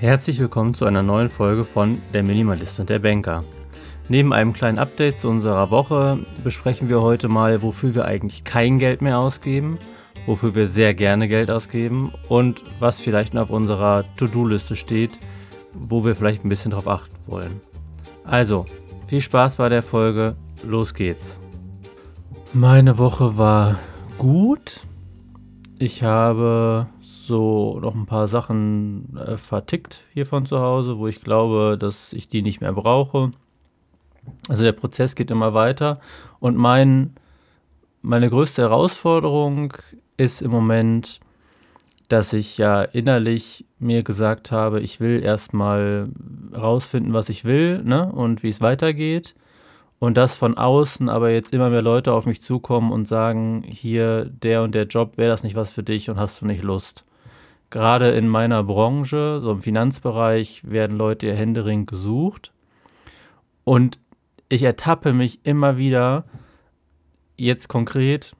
Herzlich willkommen zu einer neuen Folge von Der Minimalist und der Banker. Neben einem kleinen Update zu unserer Woche besprechen wir heute mal, wofür wir eigentlich kein Geld mehr ausgeben, wofür wir sehr gerne Geld ausgeben und was vielleicht noch auf unserer To-Do-Liste steht, wo wir vielleicht ein bisschen drauf achten wollen. Also, viel Spaß bei der Folge, los geht's. Meine Woche war gut. Ich habe so noch ein paar Sachen äh, vertickt hier von zu Hause, wo ich glaube, dass ich die nicht mehr brauche. Also der Prozess geht immer weiter und mein, meine größte Herausforderung ist im Moment, dass ich ja innerlich mir gesagt habe, ich will erstmal rausfinden, was ich will ne, und wie es weitergeht. Und dass von außen aber jetzt immer mehr Leute auf mich zukommen und sagen, hier der und der Job, wäre das nicht was für dich und hast du nicht Lust? Gerade in meiner Branche, so im Finanzbereich, werden Leute ja händeringend gesucht. Und ich ertappe mich immer wieder, jetzt konkret,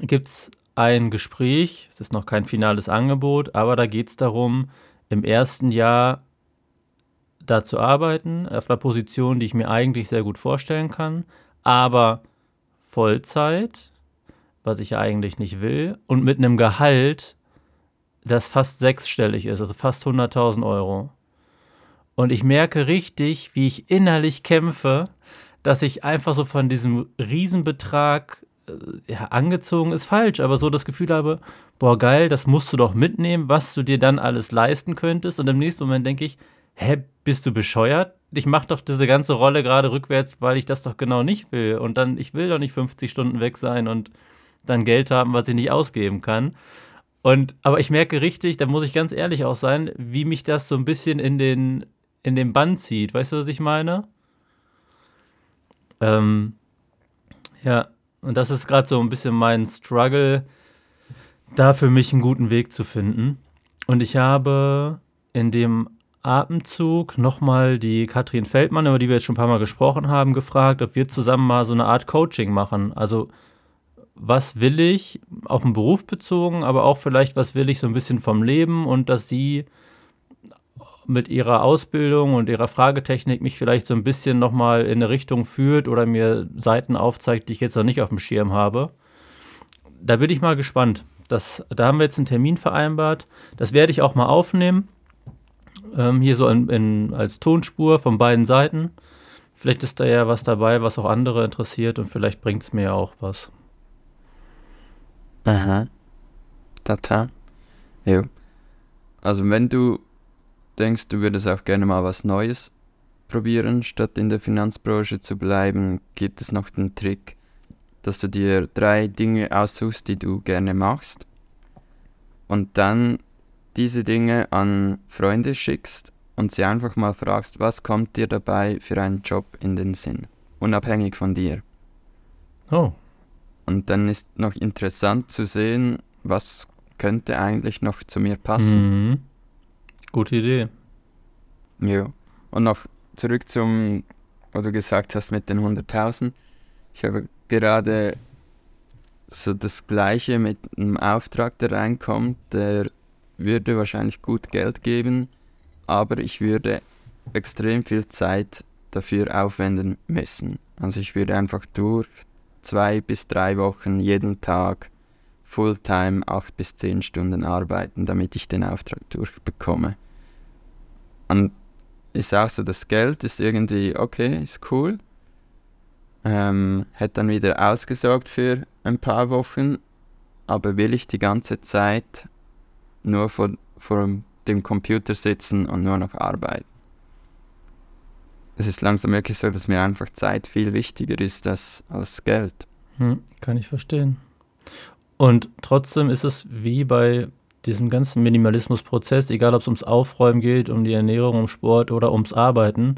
gibt es ein Gespräch, es ist noch kein finales Angebot, aber da geht es darum, im ersten Jahr da zu arbeiten, auf einer Position, die ich mir eigentlich sehr gut vorstellen kann, aber Vollzeit, was ich ja eigentlich nicht will, und mit einem Gehalt, das fast sechsstellig ist, also fast 100.000 Euro. Und ich merke richtig, wie ich innerlich kämpfe, dass ich einfach so von diesem Riesenbetrag äh, ja, angezogen ist falsch, aber so das Gefühl habe, boah, geil, das musst du doch mitnehmen, was du dir dann alles leisten könntest. Und im nächsten Moment denke ich, hä, bist du bescheuert? Ich mache doch diese ganze Rolle gerade rückwärts, weil ich das doch genau nicht will. Und dann, ich will doch nicht 50 Stunden weg sein und dann Geld haben, was ich nicht ausgeben kann. Und, aber ich merke richtig, da muss ich ganz ehrlich auch sein, wie mich das so ein bisschen in den, in den Bann zieht. Weißt du, was ich meine? Ähm, ja, und das ist gerade so ein bisschen mein Struggle, da für mich einen guten Weg zu finden. Und ich habe in dem Atemzug nochmal die Katrin Feldmann, über die wir jetzt schon ein paar Mal gesprochen haben, gefragt, ob wir zusammen mal so eine Art Coaching machen. Also was will ich auf den Beruf bezogen, aber auch vielleicht, was will ich so ein bisschen vom Leben und dass sie mit ihrer Ausbildung und ihrer Fragetechnik mich vielleicht so ein bisschen nochmal in eine Richtung führt oder mir Seiten aufzeigt, die ich jetzt noch nicht auf dem Schirm habe. Da bin ich mal gespannt. Das, da haben wir jetzt einen Termin vereinbart. Das werde ich auch mal aufnehmen. Ähm, hier so in, in, als Tonspur von beiden Seiten. Vielleicht ist da ja was dabei, was auch andere interessiert und vielleicht bringt es mir ja auch was. Aha. Total. Ja. Also wenn du denkst, du würdest auch gerne mal was Neues probieren, statt in der Finanzbranche zu bleiben, gibt es noch den Trick, dass du dir drei Dinge aussuchst, die du gerne machst und dann diese Dinge an Freunde schickst und sie einfach mal fragst, was kommt dir dabei für einen Job in den Sinn, unabhängig von dir. Oh, und dann ist noch interessant zu sehen, was könnte eigentlich noch zu mir passen. Mhm. Gute Idee. Ja. Und noch zurück zum, was du gesagt hast mit den 100.000. Ich habe gerade so das Gleiche mit einem Auftrag, der reinkommt, der würde wahrscheinlich gut Geld geben, aber ich würde extrem viel Zeit dafür aufwenden müssen. Also ich würde einfach durch zwei bis drei Wochen jeden Tag Fulltime acht bis zehn Stunden arbeiten, damit ich den Auftrag durchbekomme. Und ist auch so, das Geld ist irgendwie okay, ist cool. Ähm, hätte dann wieder ausgesorgt für ein paar Wochen, aber will ich die ganze Zeit nur vor, vor dem Computer sitzen und nur noch arbeiten? Es ist langsam wirklich so, dass mir einfach Zeit viel wichtiger ist als, als Geld. Hm, kann ich verstehen. Und trotzdem ist es wie bei diesem ganzen Minimalismusprozess, egal ob es ums Aufräumen geht, um die Ernährung, um Sport oder ums Arbeiten,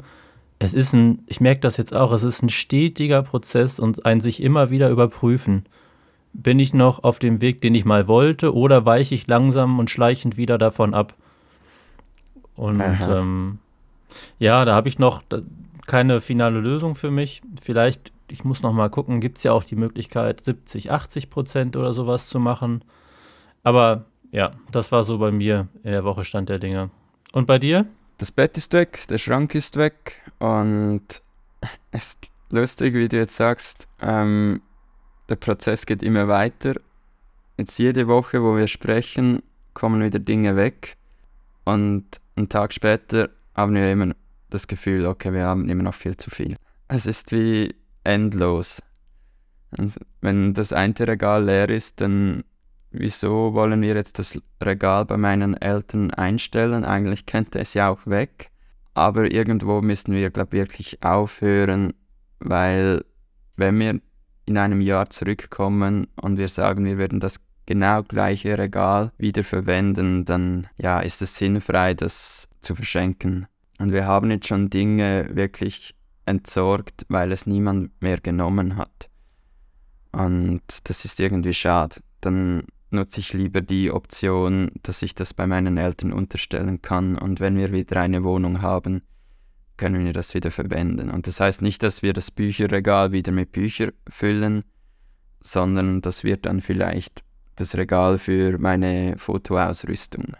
es ist ein, ich merke das jetzt auch, es ist ein stetiger Prozess und ein sich immer wieder überprüfen. Bin ich noch auf dem Weg, den ich mal wollte, oder weiche ich langsam und schleichend wieder davon ab? Und ähm, ja, da habe ich noch keine finale Lösung für mich. Vielleicht, ich muss noch mal gucken, gibt es ja auch die Möglichkeit, 70, 80 Prozent oder sowas zu machen. Aber ja, das war so bei mir in der Woche Stand der Dinge. Und bei dir? Das Bett ist weg, der Schrank ist weg und es ist lustig, wie du jetzt sagst, ähm, der Prozess geht immer weiter. Jetzt jede Woche, wo wir sprechen, kommen wieder Dinge weg und einen Tag später haben wir immer das Gefühl, okay, wir haben immer noch viel zu viel. Es ist wie endlos. Wenn das eine Regal leer ist, dann wieso wollen wir jetzt das Regal bei meinen Eltern einstellen? Eigentlich könnte es ja auch weg. Aber irgendwo müssen wir, glaube ich, wirklich aufhören, weil wenn wir in einem Jahr zurückkommen und wir sagen, wir werden das genau gleiche Regal wieder verwenden, dann ja, ist es sinnfrei, das zu verschenken. Und wir haben jetzt schon Dinge wirklich entsorgt, weil es niemand mehr genommen hat. Und das ist irgendwie schade. Dann nutze ich lieber die Option, dass ich das bei meinen Eltern unterstellen kann und wenn wir wieder eine Wohnung haben, können wir das wieder verwenden. Und das heißt nicht, dass wir das Bücherregal wieder mit Büchern füllen, sondern das wird dann vielleicht das Regal für meine Fotoausrüstung.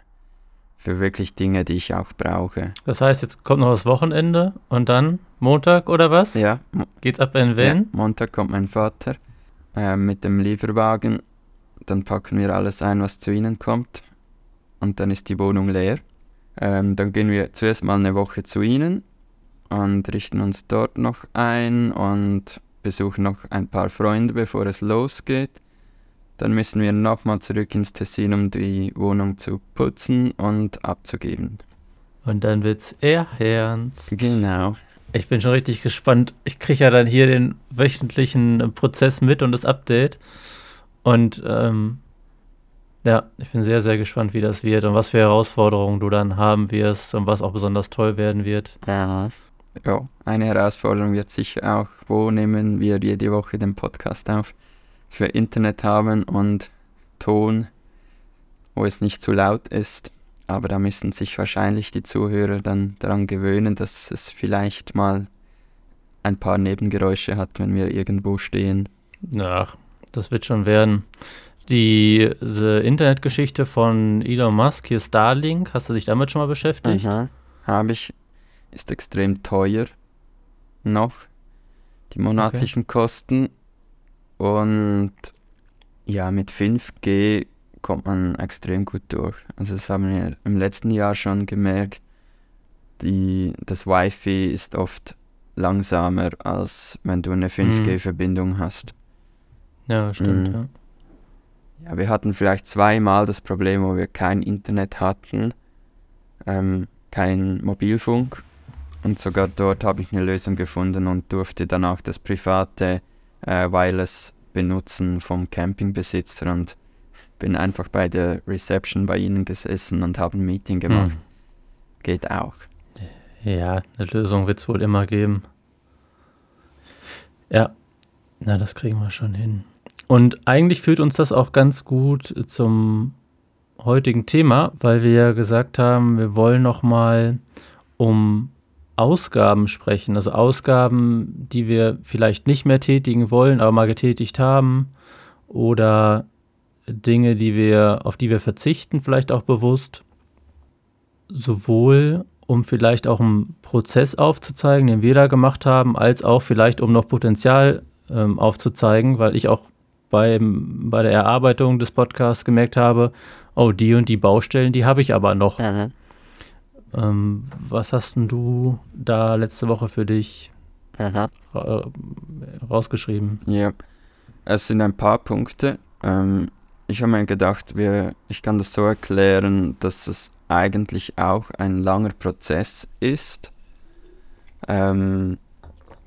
Für wirklich Dinge, die ich auch brauche. Das heißt, jetzt kommt noch das Wochenende und dann Montag oder was? Ja. Geht's ab in Van? Ja, Montag kommt mein Vater äh, mit dem Lieferwagen dann packen wir alles ein, was zu ihnen kommt. Und dann ist die Wohnung leer. Ähm, dann gehen wir zuerst mal eine Woche zu ihnen und richten uns dort noch ein und besuchen noch ein paar Freunde, bevor es losgeht. Dann müssen wir nochmal zurück ins Tessin, um die Wohnung zu putzen und abzugeben. Und dann wird's eher ernst. Genau. Ich bin schon richtig gespannt. Ich kriege ja dann hier den wöchentlichen Prozess mit und das Update. Und ähm, ja, ich bin sehr, sehr gespannt, wie das wird und was für Herausforderungen du dann haben wirst und was auch besonders toll werden wird. Ja, ja eine Herausforderung wird sicher auch, wo nehmen wir jede Woche den Podcast auf, dass wir Internet haben und Ton, wo es nicht zu laut ist. Aber da müssen sich wahrscheinlich die Zuhörer dann daran gewöhnen, dass es vielleicht mal ein paar Nebengeräusche hat, wenn wir irgendwo stehen. Ach, das wird schon werden. Die, diese Internetgeschichte von Elon Musk, hier Starlink, hast du dich damit schon mal beschäftigt? Mhm, habe ich. Ist extrem teuer. Noch. Die monatlichen okay. Kosten. Und ja, mit 5G kommt man extrem gut durch. Also das haben wir im letzten Jahr schon gemerkt. Die, das Wi-Fi ist oft langsamer, als wenn du eine 5G-Verbindung mhm. hast. Ja, stimmt, mhm. ja. Ja, wir hatten vielleicht zweimal das Problem, wo wir kein Internet hatten, ähm, kein Mobilfunk. Und sogar dort habe ich eine Lösung gefunden und durfte dann auch das private äh, Wireless benutzen vom Campingbesitzer und bin einfach bei der Reception bei ihnen gesessen und habe ein Meeting gemacht. Hm. Geht auch. Ja, eine Lösung wird es wohl immer geben. Ja, na, das kriegen wir schon hin. Und eigentlich führt uns das auch ganz gut zum heutigen Thema, weil wir ja gesagt haben, wir wollen noch mal um Ausgaben sprechen, also Ausgaben, die wir vielleicht nicht mehr tätigen wollen, aber mal getätigt haben oder Dinge, die wir auf die wir verzichten, vielleicht auch bewusst, sowohl um vielleicht auch einen Prozess aufzuzeigen, den wir da gemacht haben, als auch vielleicht um noch Potenzial ähm, aufzuzeigen, weil ich auch beim, bei der Erarbeitung des Podcasts gemerkt habe, oh, die und die Baustellen, die habe ich aber noch. Mhm. Ähm, was hast denn du da letzte Woche für dich ra rausgeschrieben? Ja, es sind ein paar Punkte. Ähm, ich habe mir gedacht, wir, ich kann das so erklären, dass es eigentlich auch ein langer Prozess ist. Ähm,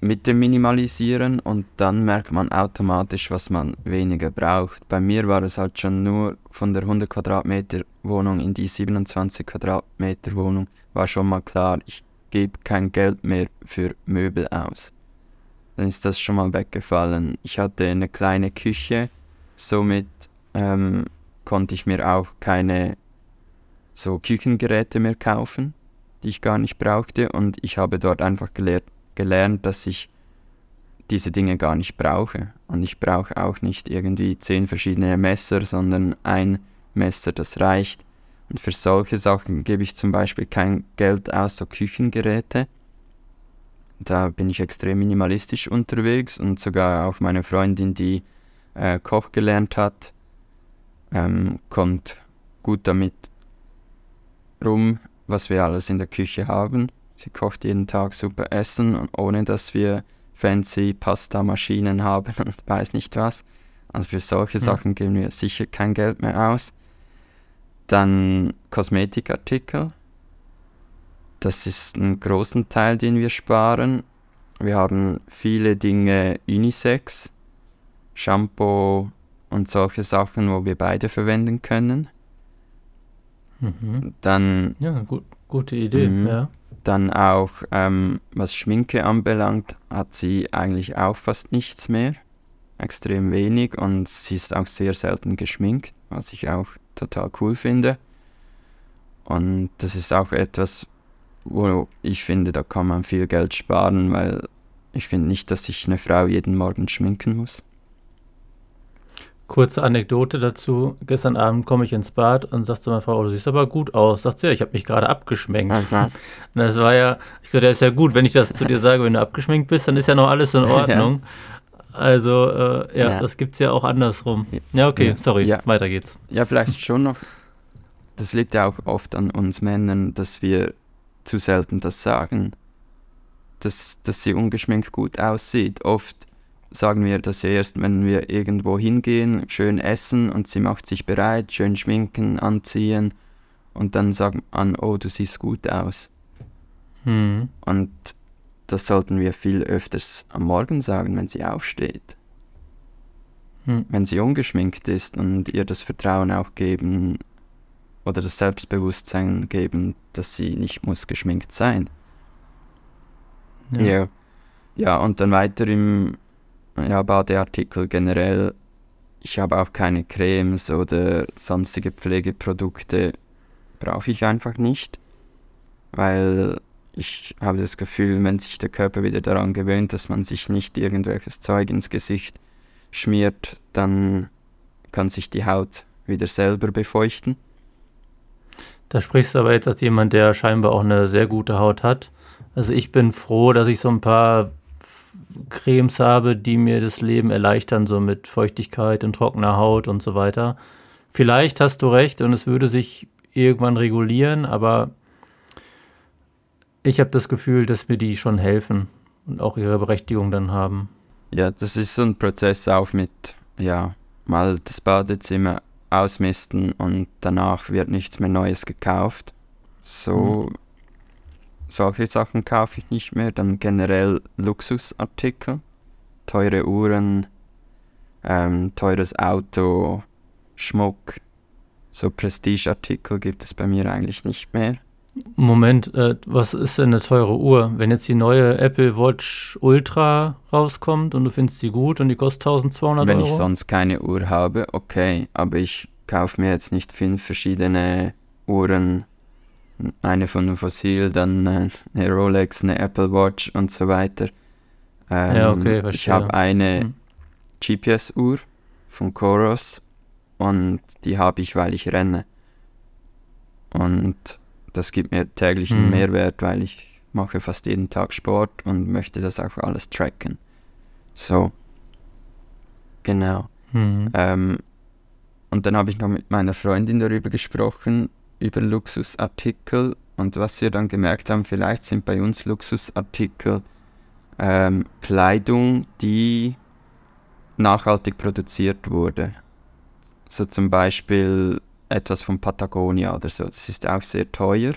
mit dem Minimalisieren und dann merkt man automatisch, was man weniger braucht. Bei mir war es halt schon nur von der 100 Quadratmeter Wohnung in die 27 Quadratmeter Wohnung war schon mal klar, ich gebe kein Geld mehr für Möbel aus. Dann ist das schon mal weggefallen. Ich hatte eine kleine Küche, somit ähm, konnte ich mir auch keine so Küchengeräte mehr kaufen, die ich gar nicht brauchte und ich habe dort einfach gelernt, gelernt, dass ich diese Dinge gar nicht brauche. Und ich brauche auch nicht irgendwie zehn verschiedene Messer, sondern ein Messer, das reicht. Und für solche Sachen gebe ich zum Beispiel kein Geld aus, so Küchengeräte. Da bin ich extrem minimalistisch unterwegs und sogar auch meine Freundin, die äh, Koch gelernt hat, ähm, kommt gut damit rum, was wir alles in der Küche haben. Sie kocht jeden Tag super Essen ohne dass wir fancy Pasta-Maschinen haben und weiß nicht was. Also für solche hm. Sachen geben wir sicher kein Geld mehr aus. Dann Kosmetikartikel. Das ist ein großen Teil, den wir sparen. Wir haben viele Dinge Unisex, Shampoo und solche Sachen, wo wir beide verwenden können. Mhm. Dann. Ja, gut, gute Idee, mhm. ja. Dann auch, ähm, was Schminke anbelangt, hat sie eigentlich auch fast nichts mehr. Extrem wenig und sie ist auch sehr selten geschminkt, was ich auch total cool finde. Und das ist auch etwas, wo ich finde, da kann man viel Geld sparen, weil ich finde nicht, dass sich eine Frau jeden Morgen schminken muss. Kurze Anekdote dazu. Gestern Abend komme ich ins Bad und sagt zu meiner Frau, oh, du siehst aber gut aus. Sagt sie, ja, ich habe mich gerade abgeschminkt. Okay. Und das war ja, ich sagte, ja, ist ja gut, wenn ich das zu dir sage, wenn du abgeschminkt bist, dann ist ja noch alles in Ordnung. Ja. Also, äh, ja, ja, das gibt es ja auch andersrum. Ja, okay, ja. sorry, ja. weiter geht's. Ja, vielleicht schon noch. Das liegt ja auch oft an uns Männern, dass wir zu selten das sagen. Dass, dass sie ungeschminkt gut aussieht. Oft sagen wir das erst, wenn wir irgendwo hingehen, schön essen und sie macht sich bereit, schön schminken, anziehen und dann sagt man, oh, du siehst gut aus. Hm. Und das sollten wir viel öfters am Morgen sagen, wenn sie aufsteht. Hm. Wenn sie ungeschminkt ist und ihr das Vertrauen auch geben oder das Selbstbewusstsein geben, dass sie nicht muss geschminkt sein. Ja. Ja, ja und dann weiter im ja, Badeartikel generell. Ich habe auch keine Cremes oder sonstige Pflegeprodukte. Brauche ich einfach nicht. Weil ich habe das Gefühl, wenn sich der Körper wieder daran gewöhnt, dass man sich nicht irgendwelches Zeug ins Gesicht schmiert, dann kann sich die Haut wieder selber befeuchten. Da sprichst du aber jetzt als jemand, der scheinbar auch eine sehr gute Haut hat. Also ich bin froh, dass ich so ein paar Cremes habe, die mir das Leben erleichtern, so mit Feuchtigkeit und trockener Haut und so weiter. Vielleicht hast du recht und es würde sich irgendwann regulieren, aber ich habe das Gefühl, dass mir die schon helfen und auch ihre Berechtigung dann haben. Ja, das ist so ein Prozess auch mit, ja, mal das Badezimmer ausmisten und danach wird nichts mehr Neues gekauft. So hm solche Sachen kaufe ich nicht mehr. Dann generell Luxusartikel, teure Uhren, ähm, teures Auto, Schmuck. So Prestigeartikel gibt es bei mir eigentlich nicht mehr. Moment, äh, was ist denn eine teure Uhr? Wenn jetzt die neue Apple Watch Ultra rauskommt und du findest sie gut und die kostet 1200 Wenn Euro? Wenn ich sonst keine Uhr habe, okay, aber ich kaufe mir jetzt nicht fünf verschiedene Uhren eine von Fossil, dann äh, eine Rolex, eine Apple Watch und so weiter. Ähm, ja, okay, verstehe. Ich habe eine hm. GPS-Uhr von Coros und die habe ich, weil ich renne. Und das gibt mir täglichen hm. Mehrwert, weil ich mache fast jeden Tag Sport und möchte das auch alles tracken. So. Genau. Hm. Ähm, und dann habe ich noch mit meiner Freundin darüber gesprochen, über Luxusartikel und was wir dann gemerkt haben, vielleicht sind bei uns Luxusartikel ähm, Kleidung, die nachhaltig produziert wurde. So zum Beispiel etwas von Patagonia oder so. Das ist auch sehr teuer.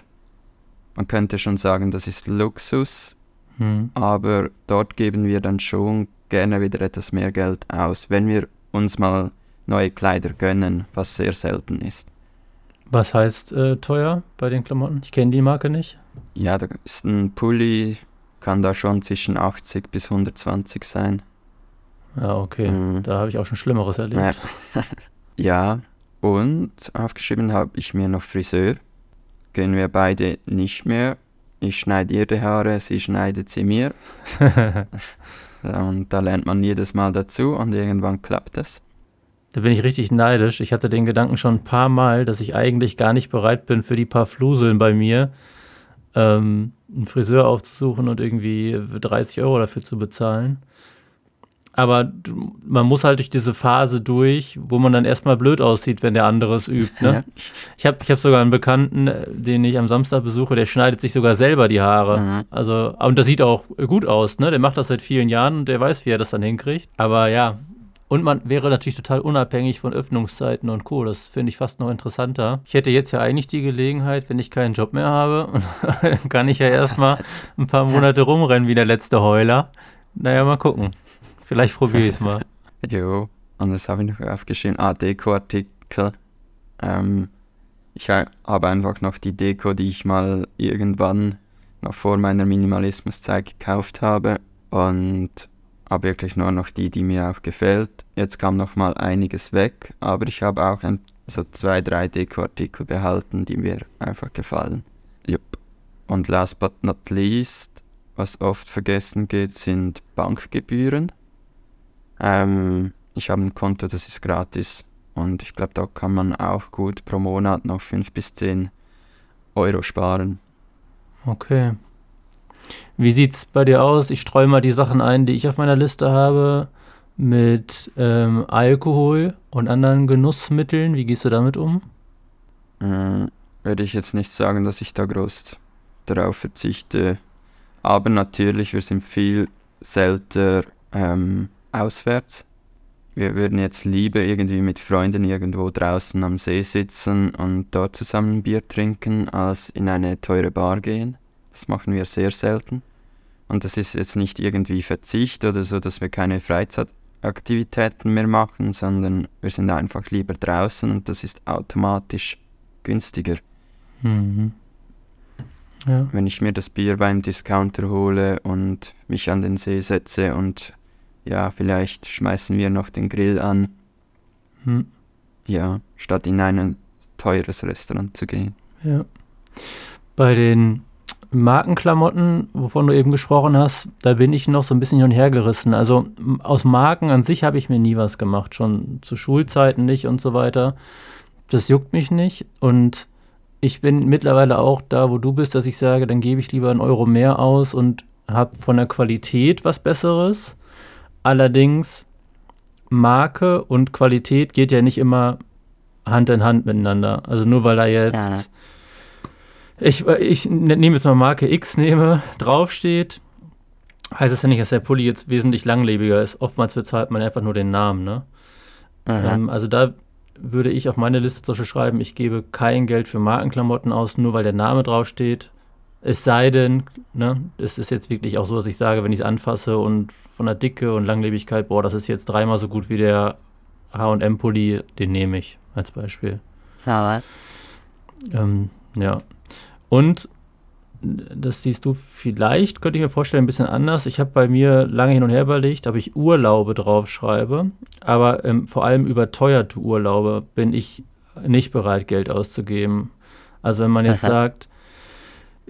Man könnte schon sagen, das ist Luxus, hm. aber dort geben wir dann schon gerne wieder etwas mehr Geld aus, wenn wir uns mal neue Kleider gönnen, was sehr selten ist. Was heißt äh, teuer bei den Klamotten? Ich kenne die Marke nicht. Ja, da ist ein Pulli, kann da schon zwischen 80 bis 120 sein. Ja, okay. Mhm. Da habe ich auch schon Schlimmeres erlebt. Ja. ja, und aufgeschrieben habe ich mir noch Friseur. Gehen wir beide nicht mehr. Ich schneide ihr die Haare, sie schneidet sie mir. und da lernt man jedes Mal dazu und irgendwann klappt es. Da bin ich richtig neidisch. Ich hatte den Gedanken schon ein paar Mal, dass ich eigentlich gar nicht bereit bin, für die paar Fluseln bei mir ähm, einen Friseur aufzusuchen und irgendwie 30 Euro dafür zu bezahlen. Aber man muss halt durch diese Phase durch, wo man dann erstmal blöd aussieht, wenn der andere es übt. Ne? Ja. Ich habe ich hab sogar einen Bekannten, den ich am Samstag besuche, der schneidet sich sogar selber die Haare. Mhm. Also, und das sieht auch gut aus, ne? Der macht das seit vielen Jahren und der weiß, wie er das dann hinkriegt. Aber ja, und man wäre natürlich total unabhängig von Öffnungszeiten und Co. Das finde ich fast noch interessanter. Ich hätte jetzt ja eigentlich die Gelegenheit, wenn ich keinen Job mehr habe, dann kann ich ja erstmal ein paar Monate rumrennen wie der letzte Heuler. Naja, mal gucken. Vielleicht probiere ich es mal. jo, und das habe ich noch aufgeschrieben. Ah, Deko-Artikel. Ähm, ich habe einfach noch die Deko, die ich mal irgendwann noch vor meiner Minimalismuszeit gekauft habe. Und habe wirklich nur noch die, die mir auch gefällt. Jetzt kam noch mal einiges weg, aber ich habe auch ein, so zwei, drei Dekoartikel behalten, die mir einfach gefallen. Jupp. Und last but not least, was oft vergessen geht, sind Bankgebühren. Ähm, ich habe ein Konto, das ist gratis und ich glaube, da kann man auch gut pro Monat noch 5 bis 10 Euro sparen. Okay. Wie sieht's bei dir aus? Ich streue mal die Sachen ein, die ich auf meiner Liste habe, mit ähm, Alkohol und anderen Genussmitteln. Wie gehst du damit um? Äh, würde ich jetzt nicht sagen, dass ich da groß darauf verzichte. Aber natürlich, wir sind viel seltener ähm, auswärts. Wir würden jetzt lieber irgendwie mit Freunden irgendwo draußen am See sitzen und dort zusammen Bier trinken, als in eine teure Bar gehen. Das machen wir sehr selten. Und das ist jetzt nicht irgendwie Verzicht oder so, dass wir keine Freizeitaktivitäten mehr machen, sondern wir sind einfach lieber draußen und das ist automatisch günstiger. Mhm. Ja. Wenn ich mir das Bier beim Discounter hole und mich an den See setze und ja, vielleicht schmeißen wir noch den Grill an. Hm. Ja, statt in ein teures Restaurant zu gehen. Ja. Bei den Markenklamotten, wovon du eben gesprochen hast, da bin ich noch so ein bisschen hin und her gerissen. Also aus Marken an sich habe ich mir nie was gemacht, schon zu Schulzeiten nicht und so weiter. Das juckt mich nicht und ich bin mittlerweile auch da, wo du bist, dass ich sage, dann gebe ich lieber einen Euro mehr aus und habe von der Qualität was Besseres. Allerdings Marke und Qualität geht ja nicht immer Hand in Hand miteinander. Also nur weil da jetzt ich, ich nehme jetzt mal Marke X nehme, draufsteht, heißt es ja nicht, dass der Pulli jetzt wesentlich langlebiger ist. Oftmals bezahlt man einfach nur den Namen, ne? Ähm, also da würde ich auf meine Liste zum Beispiel schreiben, ich gebe kein Geld für Markenklamotten aus, nur weil der Name draufsteht. Es sei denn, ne, es ist jetzt wirklich auch so, dass ich sage, wenn ich es anfasse und von der Dicke und Langlebigkeit, boah, das ist jetzt dreimal so gut wie der H&M-Pulli, den nehme ich als Beispiel. Ja, was? Ähm, ja. Und das siehst du vielleicht, könnte ich mir vorstellen, ein bisschen anders. Ich habe bei mir lange hin und her überlegt, ob ich Urlaube draufschreibe. Aber ähm, vor allem überteuerte Urlaube bin ich nicht bereit, Geld auszugeben. Also wenn man jetzt Aha. sagt,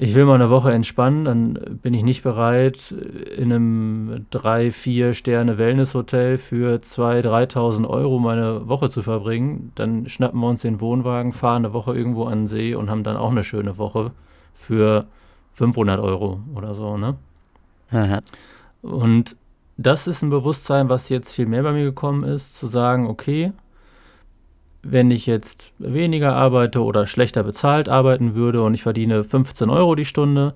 ich will mal eine Woche entspannen, dann bin ich nicht bereit, in einem drei, vier Sterne Wellnesshotel für 2.000, 3.000 Euro meine Woche zu verbringen. Dann schnappen wir uns den Wohnwagen, fahren eine Woche irgendwo an den See und haben dann auch eine schöne Woche für 500 Euro oder so, ne? Aha. Und das ist ein Bewusstsein, was jetzt viel mehr bei mir gekommen ist, zu sagen, okay, wenn ich jetzt weniger arbeite oder schlechter bezahlt arbeiten würde und ich verdiene 15 Euro die Stunde,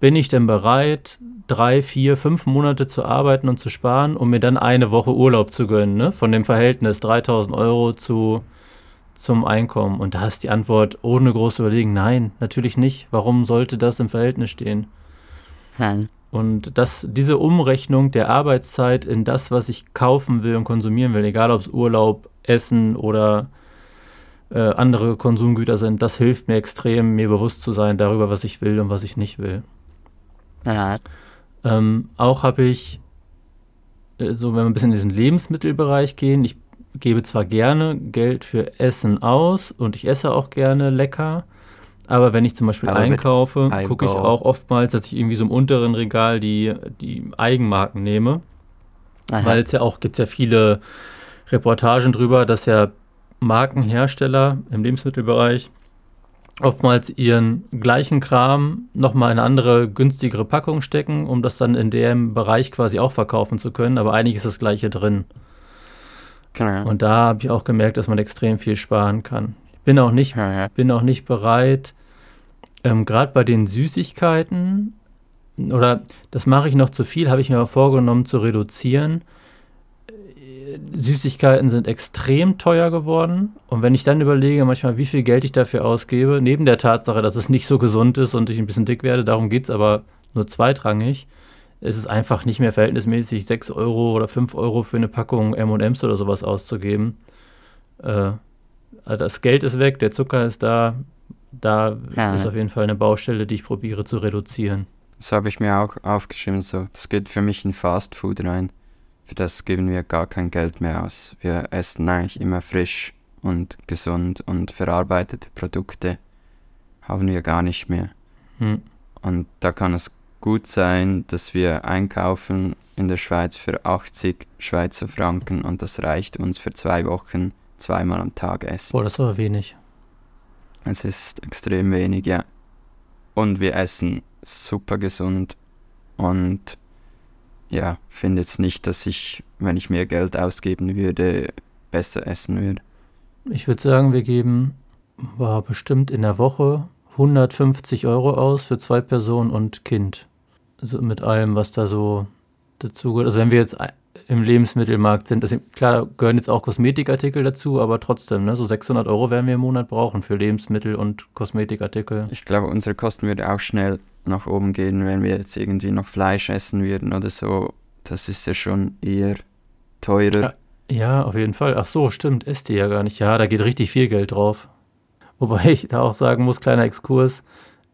bin ich denn bereit, drei, vier, fünf Monate zu arbeiten und zu sparen, um mir dann eine Woche Urlaub zu gönnen, ne? von dem Verhältnis 3000 Euro zu, zum Einkommen? Und da ist die Antwort ohne groß überlegen, nein, natürlich nicht. Warum sollte das im Verhältnis stehen? Nein. Und das, diese Umrechnung der Arbeitszeit in das, was ich kaufen will und konsumieren will, egal ob es Urlaub, Essen oder äh, andere Konsumgüter sind, das hilft mir extrem, mir bewusst zu sein darüber, was ich will und was ich nicht will. Ja. Ähm, auch habe ich, äh, so wenn wir ein bisschen in diesen Lebensmittelbereich gehen, ich gebe zwar gerne Geld für Essen aus und ich esse auch gerne lecker, aber wenn ich zum Beispiel aber einkaufe, gucke ich auch oftmals, dass ich irgendwie so im unteren Regal die, die Eigenmarken nehme. Weil es ja auch, gibt ja viele Reportagen drüber, dass ja Markenhersteller im Lebensmittelbereich oftmals ihren gleichen Kram nochmal in eine andere, günstigere Packung stecken, um das dann in dem Bereich quasi auch verkaufen zu können, aber eigentlich ist das gleiche drin. Genau. Und da habe ich auch gemerkt, dass man extrem viel sparen kann. Ich bin auch nicht, bin auch nicht bereit, ähm, gerade bei den Süßigkeiten, oder das mache ich noch zu viel, habe ich mir aber vorgenommen zu reduzieren. Süßigkeiten sind extrem teuer geworden. Und wenn ich dann überlege, manchmal, wie viel Geld ich dafür ausgebe, neben der Tatsache, dass es nicht so gesund ist und ich ein bisschen dick werde, darum geht es aber nur zweitrangig, ist es einfach nicht mehr verhältnismäßig, 6 Euro oder 5 Euro für eine Packung MMs oder sowas auszugeben. Äh, das Geld ist weg, der Zucker ist da. Da ja. ist auf jeden Fall eine Baustelle, die ich probiere zu reduzieren. Das habe ich mir auch aufgeschrieben. So, das geht für mich in Fast Food rein. Für das geben wir gar kein Geld mehr aus. Wir essen eigentlich immer frisch und gesund und verarbeitete Produkte haben wir gar nicht mehr. Hm. Und da kann es gut sein, dass wir einkaufen in der Schweiz für 80 Schweizer Franken und das reicht uns für zwei Wochen zweimal am Tag essen. Oh, das ist aber wenig. Es ist extrem wenig, ja. Und wir essen super gesund und ja, finde jetzt nicht, dass ich, wenn ich mehr Geld ausgeben würde, besser essen würde. Ich würde sagen, wir geben war bestimmt in der Woche 150 Euro aus für zwei Personen und Kind. Also mit allem, was da so dazu gehört. Also wenn wir jetzt im Lebensmittelmarkt sind, das, klar, gehören jetzt auch Kosmetikartikel dazu, aber trotzdem, ne, so 600 Euro werden wir im Monat brauchen für Lebensmittel und Kosmetikartikel. Ich glaube, unsere Kosten würden auch schnell nach oben gehen, wenn wir jetzt irgendwie noch Fleisch essen würden oder so. Das ist ja schon eher teurer. Ja, auf jeden Fall. Ach so, stimmt, esst ihr ja gar nicht. Ja, da geht richtig viel Geld drauf. Wobei ich da auch sagen muss, kleiner Exkurs,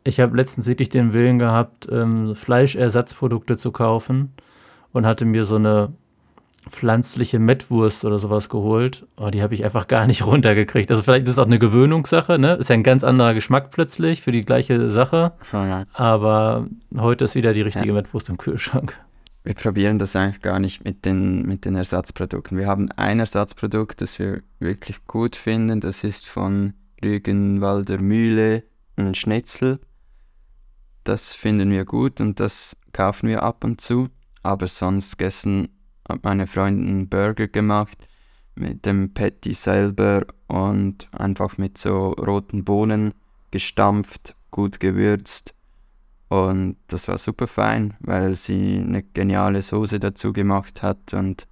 ich habe letztens wirklich den Willen gehabt, ähm, Fleischersatzprodukte zu kaufen und hatte mir so eine pflanzliche Mettwurst oder sowas geholt. Oh, die habe ich einfach gar nicht runtergekriegt. Also vielleicht ist es auch eine Gewöhnungssache, ne? Ist ja ein ganz anderer Geschmack plötzlich für die gleiche Sache. Aber heute ist wieder die richtige ja. Mettwurst im Kühlschrank. Wir probieren das eigentlich gar nicht mit den, mit den Ersatzprodukten. Wir haben ein Ersatzprodukt, das wir wirklich gut finden. Das ist von Rügenwalder Mühle ein Schnitzel. Das finden wir gut und das kaufen wir ab und zu. Aber sonst gegessen hat meine Freundin einen Burger gemacht mit dem Patty selber und einfach mit so roten Bohnen gestampft, gut gewürzt. Und das war super fein, weil sie eine geniale Soße dazu gemacht hat. Und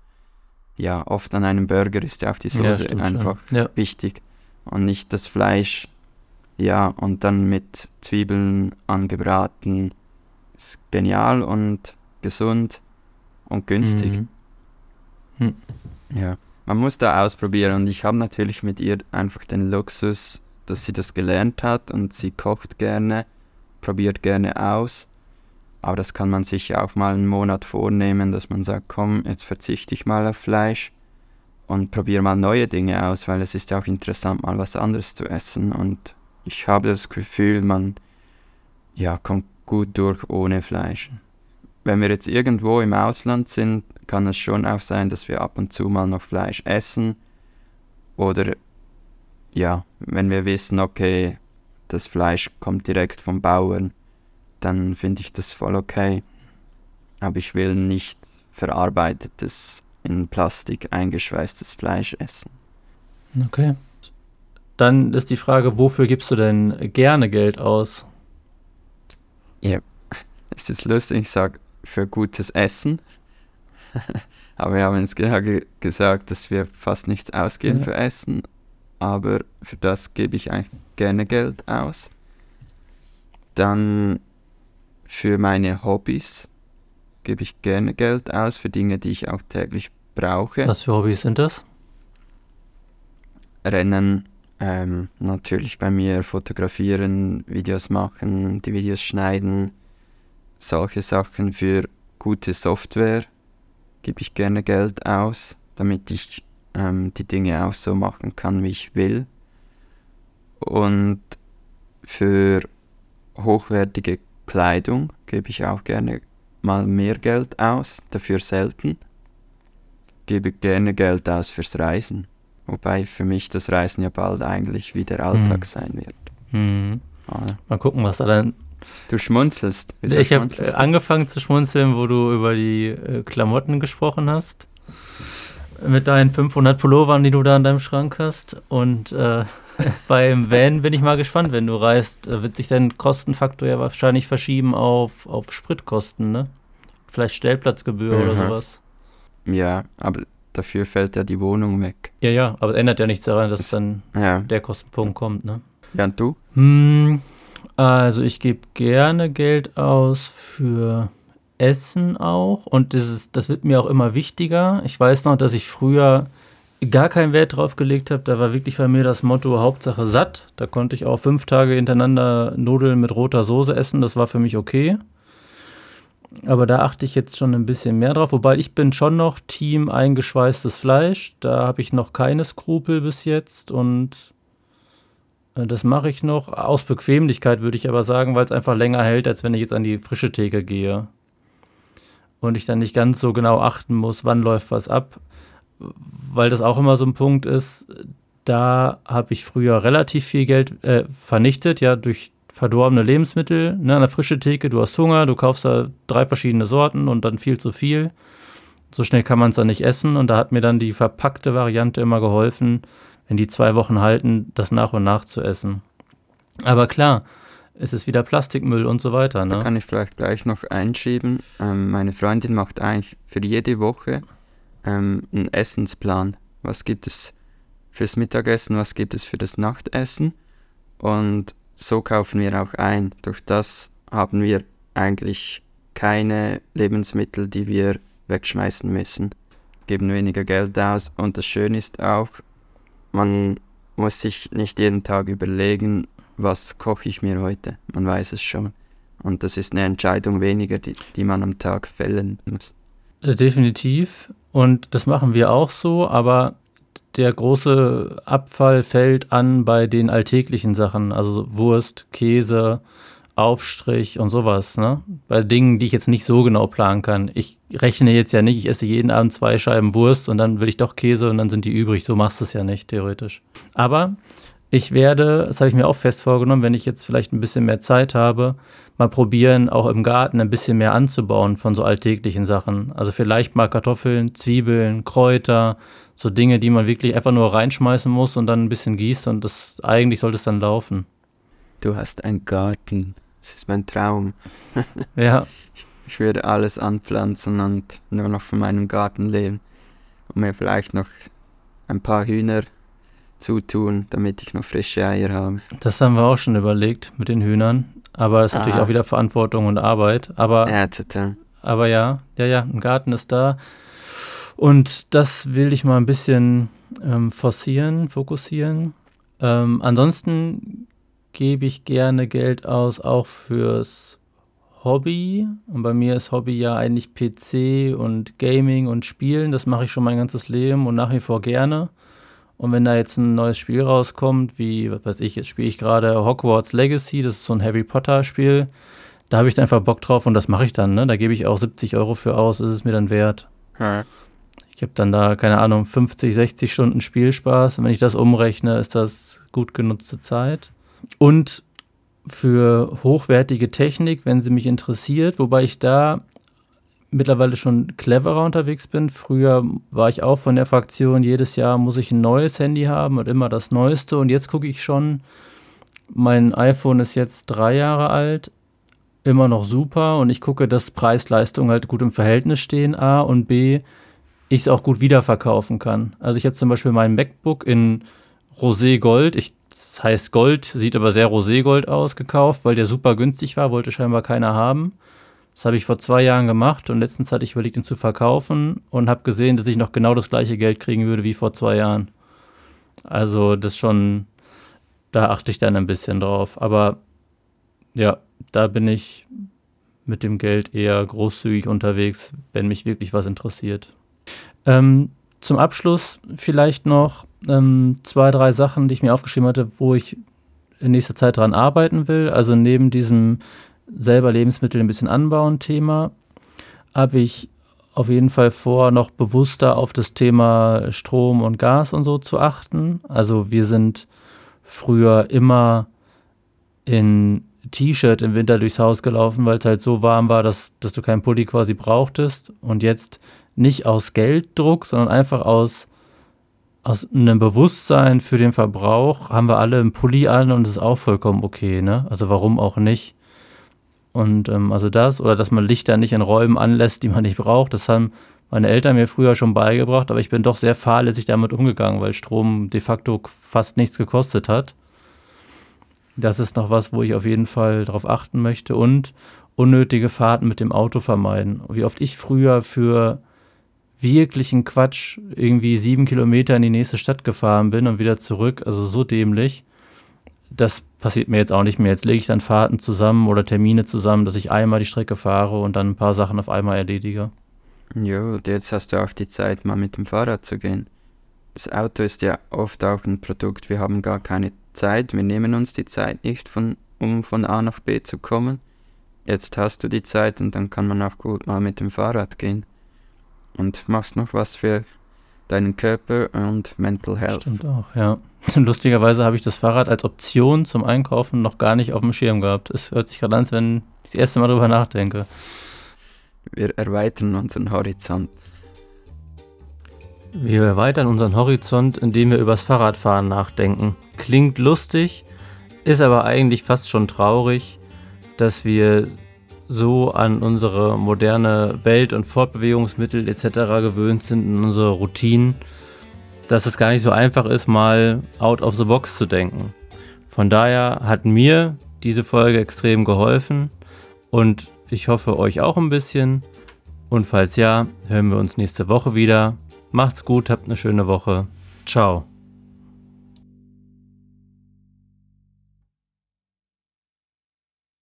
ja, oft an einem Burger ist ja auch die Soße ja, einfach ja. wichtig. Und nicht das Fleisch. Ja, und dann mit Zwiebeln angebraten. Ist genial und gesund und günstig. Mhm. Hm. Ja, man muss da ausprobieren und ich habe natürlich mit ihr einfach den Luxus, dass sie das gelernt hat und sie kocht gerne, probiert gerne aus. Aber das kann man sich auch mal einen Monat vornehmen, dass man sagt, komm, jetzt verzichte ich mal auf Fleisch und probiere mal neue Dinge aus, weil es ist ja auch interessant, mal was anderes zu essen. Und ich habe das Gefühl, man ja, kommt gut durch ohne Fleisch wenn wir jetzt irgendwo im Ausland sind, kann es schon auch sein, dass wir ab und zu mal noch Fleisch essen. Oder ja, wenn wir wissen, okay, das Fleisch kommt direkt vom Bauern, dann finde ich das voll okay. Aber ich will nicht verarbeitetes, in Plastik eingeschweißtes Fleisch essen. Okay. Dann ist die Frage, wofür gibst du denn gerne Geld aus? Ja, ist jetzt lustig, ich sage für gutes Essen. aber wir haben jetzt gerade gesagt, dass wir fast nichts ausgeben ja. für Essen. Aber für das gebe ich eigentlich gerne Geld aus. Dann für meine Hobbys gebe ich gerne Geld aus, für Dinge, die ich auch täglich brauche. Was für Hobbys sind das? Rennen, ähm, natürlich bei mir fotografieren, Videos machen, die Videos schneiden, solche Sachen für gute Software gebe ich gerne Geld aus, damit ich ähm, die Dinge auch so machen kann, wie ich will. Und für hochwertige Kleidung gebe ich auch gerne mal mehr Geld aus, dafür selten. gebe gerne Geld aus fürs Reisen. Wobei für mich das Reisen ja bald eigentlich wieder Alltag Mhm. sein wird. Hm. Ah, Mal gucken, was da dann. Du schmunzelst. Wieso ich habe du? angefangen zu schmunzeln, wo du über die äh, Klamotten gesprochen hast. Mit deinen 500 Pullovern, die du da in deinem Schrank hast. Und äh, beim Van bin ich mal gespannt, wenn du reist. Äh, wird sich dein Kostenfaktor ja wahrscheinlich verschieben auf, auf Spritkosten, ne? Vielleicht Stellplatzgebühr oder Mhm. sowas. Ja, aber dafür fällt ja die Wohnung weg. Ja, ja, aber es ändert ja nichts daran, dass Das- dann Ja. der Kostenpunkt kommt, ne? Ja, und du? Hm, also ich gebe gerne Geld aus für Essen auch und das, ist, das wird mir auch immer wichtiger. Ich weiß noch, dass ich früher gar keinen Wert drauf gelegt habe. Da war wirklich bei mir das Motto Hauptsache satt. Da konnte ich auch fünf Tage hintereinander Nudeln mit roter Soße essen. Das war für mich okay. Aber da achte ich jetzt schon ein bisschen mehr drauf. Wobei ich bin schon noch Team eingeschweißtes Fleisch. Da habe ich noch keine Skrupel bis jetzt und Das mache ich noch. Aus Bequemlichkeit würde ich aber sagen, weil es einfach länger hält, als wenn ich jetzt an die frische Theke gehe. Und ich dann nicht ganz so genau achten muss, wann läuft was ab. Weil das auch immer so ein Punkt ist, da habe ich früher relativ viel Geld äh, vernichtet, ja, durch verdorbene Lebensmittel. Ne, an der frische Theke, du hast Hunger, du kaufst da drei verschiedene Sorten und dann viel zu viel. So schnell kann man es dann nicht essen. Und da hat mir dann die verpackte Variante immer geholfen, wenn die zwei Wochen halten, das nach und nach zu essen. Aber klar, es ist wieder Plastikmüll und so weiter. Da Ne? kann ich vielleicht gleich noch einschieben. Ähm, meine Freundin macht eigentlich für jede Woche ähm, einen Essensplan. Was gibt es fürs Mittagessen, was gibt es für das Nachtessen? Und so kaufen wir auch ein. Durch das haben wir eigentlich keine Lebensmittel, die wir wegschmeißen müssen. Geben weniger Geld aus. Und das Schöne ist auch, man muss sich nicht jeden Tag überlegen, was koche ich mir heute. Man weiß es schon. Und das ist eine Entscheidung weniger, die, die man am Tag fällen muss. Definitiv. Und das machen wir auch so, aber der große Abfall fällt an bei den alltäglichen Sachen, also Wurst, Käse, Aufstrich und sowas, ne? Bei Dingen, die ich jetzt nicht so genau planen kann. Ich rechne jetzt ja nicht, ich esse jeden Abend zwei Scheiben Wurst und dann will ich doch Käse und dann sind die übrig. So machst du es ja nicht, theoretisch. Aber ich werde, das habe ich mir auch fest vorgenommen, wenn ich jetzt vielleicht ein bisschen mehr Zeit habe, mal probieren, auch im Garten ein bisschen mehr anzubauen von so alltäglichen Sachen. Also vielleicht mal Kartoffeln, Zwiebeln, Kräuter, so Dinge, die man wirklich einfach nur reinschmeißen muss und dann ein bisschen gießt und das eigentlich sollte es dann laufen. Du hast einen Garten. Das ist mein Traum. Ja, Ich würde alles anpflanzen und nur noch von meinem Garten leben. Und mir vielleicht noch ein paar Hühner zutun, damit ich noch frische Eier habe. das haben wir auch schon überlegt mit den Hühnern. Aber das ist natürlich Ah. auch wieder Verantwortung und Arbeit. Aber Ja, total. Aber ja, ja, ja, ein Garten ist da. Und das will ich mal ein bisschen ähm, forcieren, fokussieren. Ähm, ansonsten gebe ich gerne Geld aus, auch fürs Hobby. Und bei mir ist Hobby ja eigentlich PC und Gaming und Spielen. Das mache ich schon mein ganzes Leben und nach wie vor gerne. Und wenn da jetzt ein neues Spiel rauskommt, wie, was weiß ich, jetzt spiele ich gerade Hogwarts Legacy, das ist so ein Harry Potter Spiel, da habe ich dann einfach Bock drauf und das mache ich dann, ne? Da gebe ich auch 70 Euro für aus, ist es mir dann wert. Ja. Ich habe dann da, keine Ahnung, 50, 60 Stunden Spielspaß. Und wenn ich das umrechne, ist das gut genutzte Zeit. Und für hochwertige Technik, wenn sie mich interessiert, wobei ich da mittlerweile schon cleverer unterwegs bin. Früher war ich auch von der Fraktion, jedes Jahr muss ich ein neues Handy haben und immer das Neueste. Und jetzt gucke ich schon, mein iPhone ist jetzt drei Jahre alt, immer noch super. Und ich gucke, dass Preis-Leistung halt gut im Verhältnis stehen, A und B, ich es auch gut wiederverkaufen kann. Also ich habe zum Beispiel mein MacBook in Rosé Gold, ich, das heißt Gold, sieht aber sehr Rosé Gold aus, gekauft, weil der super günstig war, wollte scheinbar keiner haben. Das habe ich vor zwei Jahren gemacht und letztens hatte ich überlegt, ihn zu verkaufen und habe gesehen, dass ich noch genau das gleiche Geld kriegen würde wie vor zwei Jahren. Also das schon, da achte ich dann ein bisschen drauf. Aber ja, da bin ich mit dem Geld eher großzügig unterwegs, wenn mich wirklich was interessiert. Ähm, zum Abschluss vielleicht noch ähm, zwei, drei Sachen, die ich mir aufgeschrieben hatte, wo ich in nächster Zeit dran arbeiten will. Also neben diesem selber Lebensmittel ein bisschen anbauen Thema habe ich auf jeden Fall vor, noch bewusster auf das Thema Strom und Gas und so zu achten. Also wir sind früher immer in T-Shirt im Winter durchs Haus gelaufen, weil es halt so warm war, dass, dass du keinen Pulli quasi brauchtest. Und jetzt nicht aus Gelddruck, sondern einfach aus, aus einem Bewusstsein für den Verbrauch haben wir alle einen Pulli an und es ist auch vollkommen okay, ne? Also warum auch nicht? Und ähm, also das, oder dass man Lichter nicht in Räumen anlässt, die man nicht braucht, das haben meine Eltern mir früher schon beigebracht, aber ich bin doch sehr fahrlässig damit umgegangen, weil Strom de facto fast nichts gekostet hat. Das ist noch was, wo ich auf jeden Fall darauf achten möchte und unnötige Fahrten mit dem Auto vermeiden. Wie oft ich früher für wirklichen Quatsch irgendwie sieben Kilometer in die nächste Stadt gefahren bin und wieder zurück, also so dämlich. Das passiert mir jetzt auch nicht mehr. Jetzt lege ich dann Fahrten zusammen oder Termine zusammen, dass ich einmal die Strecke fahre und dann ein paar Sachen auf einmal erledige. Ja, und jetzt hast du auch die Zeit, mal mit dem Fahrrad zu gehen. Das Auto ist ja oft auch ein Produkt, wir haben gar keine Zeit, wir nehmen uns die Zeit nicht, von, um von A nach B zu kommen. Jetzt hast du die Zeit und dann kann man auch gut mal mit dem Fahrrad gehen. Und machst noch was für deinen Körper und Mental Health. Stimmt auch, ja. Lustigerweise habe ich das Fahrrad als Option zum Einkaufen noch gar nicht auf dem Schirm gehabt. Es hört sich gerade an, als wenn ich das erste Mal darüber nachdenke. Wir erweitern unseren Horizont. Wir erweitern unseren Horizont, indem wir übers Fahrradfahren nachdenken. Klingt lustig, ist aber eigentlich fast schon traurig, dass wir so an unsere moderne Welt und Fortbewegungsmittel etc. gewöhnt sind, in unsere Routinen, dass es gar nicht so einfach ist, mal out of the box zu denken. Von daher hat mir diese Folge extrem geholfen und ich hoffe euch auch ein bisschen. Und falls ja, hören wir uns nächste Woche wieder. Macht's gut, habt eine schöne Woche. Ciao.